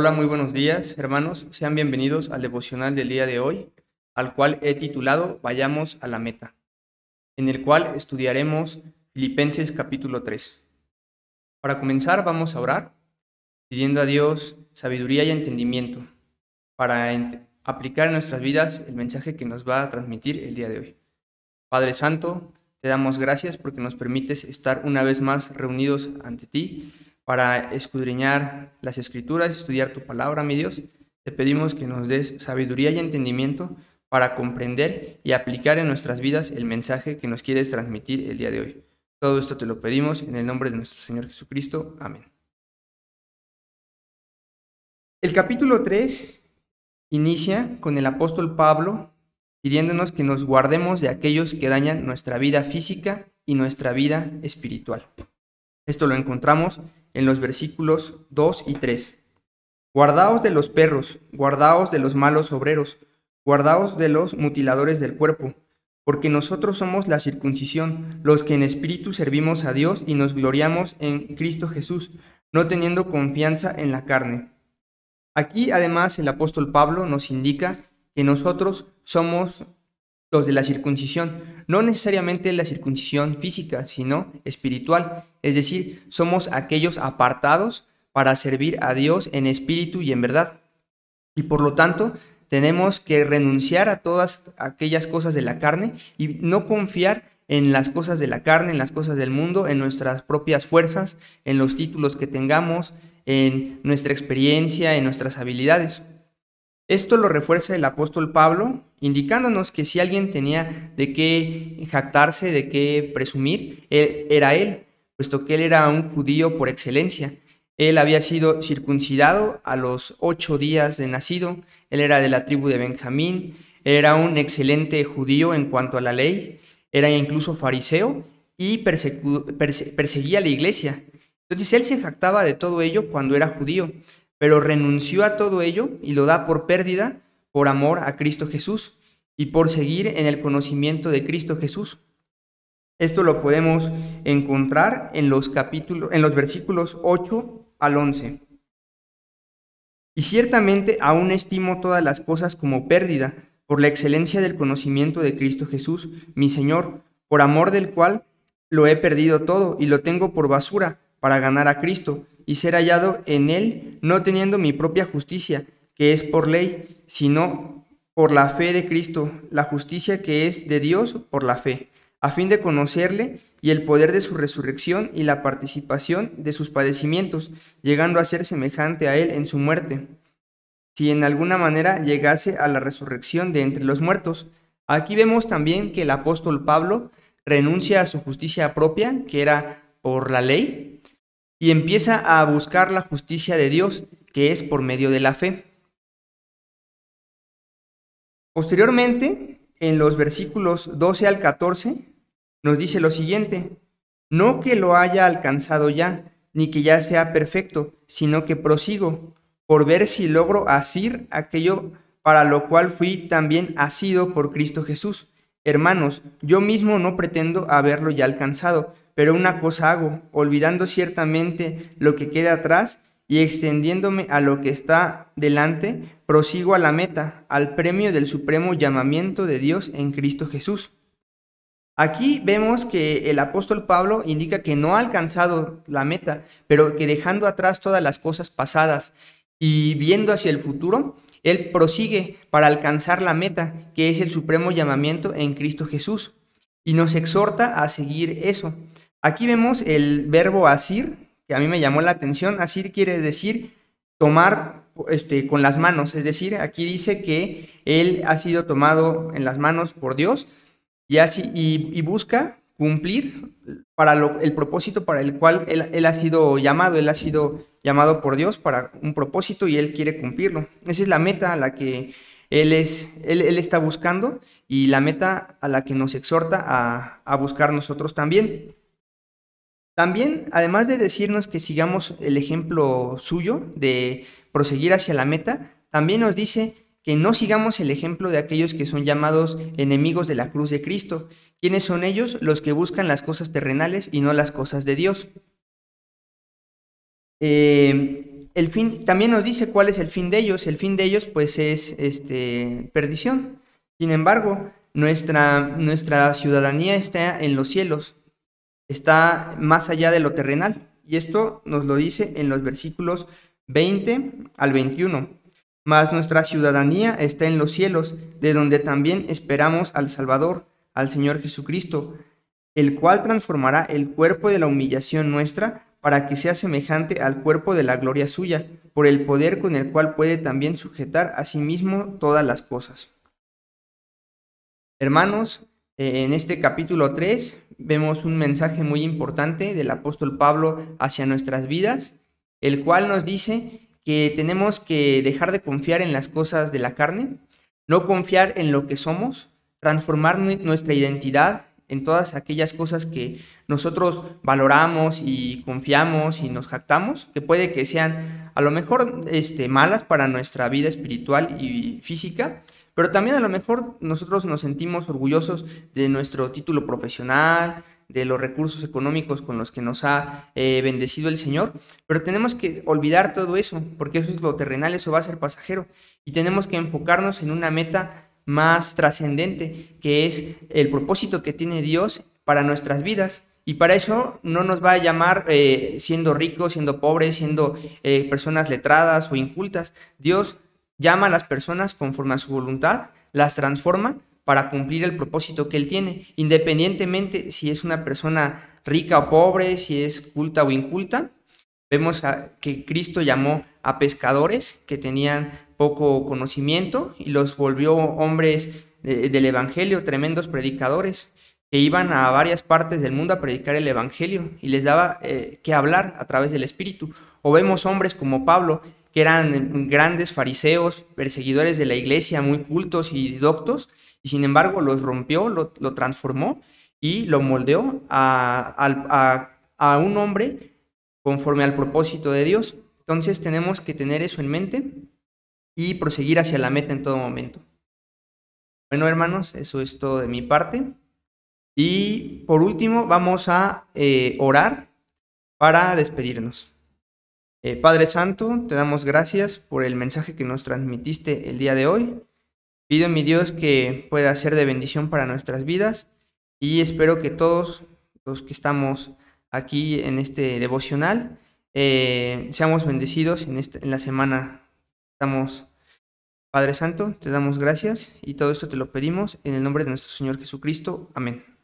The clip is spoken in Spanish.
Hola, muy buenos días, hermanos. Sean bienvenidos al devocional del día de hoy, al cual he titulado Vayamos a la meta, en el cual estudiaremos Filipenses capítulo 3. Para comenzar, vamos a orar, pidiendo a Dios sabiduría y entendimiento para aplicar en nuestras vidas el mensaje que nos va a transmitir el día de hoy. Padre Santo, te damos gracias porque nos permites estar una vez más reunidos ante ti para escudriñar las escrituras, estudiar tu palabra, mi Dios. Te pedimos que nos des sabiduría y entendimiento para comprender y aplicar en nuestras vidas el mensaje que nos quieres transmitir el día de hoy. Todo esto te lo pedimos en el nombre de nuestro Señor Jesucristo. Amén. El capítulo 3 inicia con el apóstol Pablo pidiéndonos que nos guardemos de aquellos que dañan nuestra vida física y nuestra vida espiritual. Esto lo encontramos en los versículos 2 y 3. Guardaos de los perros, guardaos de los malos obreros, guardaos de los mutiladores del cuerpo, porque nosotros somos la circuncisión, los que en espíritu servimos a Dios y nos gloriamos en Cristo Jesús, no teniendo confianza en la carne. Aquí además el apóstol Pablo nos indica que nosotros somos los de la circuncisión, no necesariamente la circuncisión física, sino espiritual, es decir, somos aquellos apartados para servir a Dios en espíritu y en verdad. Y por lo tanto, tenemos que renunciar a todas aquellas cosas de la carne y no confiar en las cosas de la carne, en las cosas del mundo, en nuestras propias fuerzas, en los títulos que tengamos, en nuestra experiencia, en nuestras habilidades. Esto lo refuerza el apóstol Pablo, indicándonos que si alguien tenía de qué jactarse, de qué presumir, era él, puesto que él era un judío por excelencia. Él había sido circuncidado a los ocho días de nacido, él era de la tribu de Benjamín, era un excelente judío en cuanto a la ley, era incluso fariseo y perseguía la iglesia. Entonces él se jactaba de todo ello cuando era judío pero renunció a todo ello y lo da por pérdida por amor a Cristo Jesús y por seguir en el conocimiento de Cristo Jesús. Esto lo podemos encontrar en los capítulos en los versículos 8 al 11. Y ciertamente aún estimo todas las cosas como pérdida por la excelencia del conocimiento de Cristo Jesús, mi Señor, por amor del cual lo he perdido todo y lo tengo por basura para ganar a Cristo y ser hallado en él, no teniendo mi propia justicia, que es por ley, sino por la fe de Cristo, la justicia que es de Dios por la fe, a fin de conocerle y el poder de su resurrección y la participación de sus padecimientos, llegando a ser semejante a él en su muerte, si en alguna manera llegase a la resurrección de entre los muertos. Aquí vemos también que el apóstol Pablo renuncia a su justicia propia, que era por la ley, y empieza a buscar la justicia de Dios, que es por medio de la fe. Posteriormente, en los versículos 12 al 14, nos dice lo siguiente, no que lo haya alcanzado ya, ni que ya sea perfecto, sino que prosigo por ver si logro asir aquello para lo cual fui también asido por Cristo Jesús. Hermanos, yo mismo no pretendo haberlo ya alcanzado, pero una cosa hago, olvidando ciertamente lo que queda atrás y extendiéndome a lo que está delante, prosigo a la meta, al premio del supremo llamamiento de Dios en Cristo Jesús. Aquí vemos que el apóstol Pablo indica que no ha alcanzado la meta, pero que dejando atrás todas las cosas pasadas y viendo hacia el futuro, él prosigue para alcanzar la meta, que es el supremo llamamiento en Cristo Jesús, y nos exhorta a seguir eso. Aquí vemos el verbo asir, que a mí me llamó la atención. Asir quiere decir tomar este, con las manos, es decir, aquí dice que él ha sido tomado en las manos por Dios y, así, y, busca cumplir para el propósito para el cual él, ha sido llamado, él ha sido llamado por Dios para un propósito y él quiere cumplirlo. Esa es la meta a la que él, es, él, está buscando y la meta a la que nos exhorta a buscar nosotros también. También, además de decirnos que sigamos el ejemplo suyo de proseguir hacia la meta, también nos dice que no sigamos el ejemplo de aquellos que son llamados enemigos de la cruz de Cristo. ¿Quiénes son ellos? Los que buscan las cosas terrenales y no las cosas de Dios. Eh, el fin, también nos dice cuál es el fin de ellos. El fin de ellos, pues, es este, perdición. Sin embargo, nuestra, nuestra ciudadanía está en los cielos, está más allá de lo terrenal. Y esto nos lo dice en los versículos 20 al 21. Mas nuestra ciudadanía está en los cielos, de donde también esperamos al Salvador, al Señor Jesucristo, el cual transformará el cuerpo de la humillación nuestra para que sea semejante al cuerpo de la gloria suya, por el poder con el cual puede también sujetar a sí mismo todas las cosas. Hermanos, en este capítulo 3 vemos un mensaje muy importante del apóstol Pablo hacia nuestras vidas, el cual nos dice que tenemos que dejar de confiar en las cosas de la carne, no confiar en lo que somos, transformar nuestra identidad en todas aquellas cosas que nosotros valoramos y confiamos y nos jactamos, que puede que sean a lo mejor este, malas para nuestra vida espiritual y física, pero también a lo mejor nosotros nos sentimos orgullosos de nuestro título profesional, de los recursos económicos con los que nos ha eh, bendecido el Señor, pero tenemos que olvidar todo eso, porque eso es lo terrenal, eso va a ser pasajero, y tenemos que enfocarnos en una meta más trascendente, que es el propósito que tiene Dios para nuestras vidas. Y para eso no nos va a llamar eh, siendo ricos, siendo pobres, siendo eh, personas letradas o incultas. Dios llama a las personas conforme a su voluntad, las transforma para cumplir el propósito que Él tiene, independientemente si es una persona rica o pobre, si es culta o inculta. Vemos que Cristo llamó a pescadores que tenían poco conocimiento y los volvió hombres del Evangelio, tremendos predicadores, que iban a varias partes del mundo a predicar el Evangelio y les daba eh, que hablar a través del Espíritu. O vemos hombres como Pablo, que eran grandes fariseos, perseguidores de la iglesia, muy cultos y doctos, y sin embargo los rompió, lo, transformó y lo moldeó a, un hombre conforme al propósito de Dios. Entonces tenemos que tener eso en mente y proseguir hacia la meta en todo momento. Bueno, hermanos, eso es todo de mi parte. Y por último, vamos a eh, orar para despedirnos. Eh, Padre Santo, te damos gracias por el mensaje que nos transmitiste el día de hoy. Pido, mi Dios, que pueda ser de bendición para nuestras vidas y espero que todos los que estamos aquí en este devocional eh, seamos bendecidos en, este, en la semana Estamos, Padre Santo, te damos gracias y todo esto te lo pedimos en el nombre de nuestro Señor Jesucristo. Amén.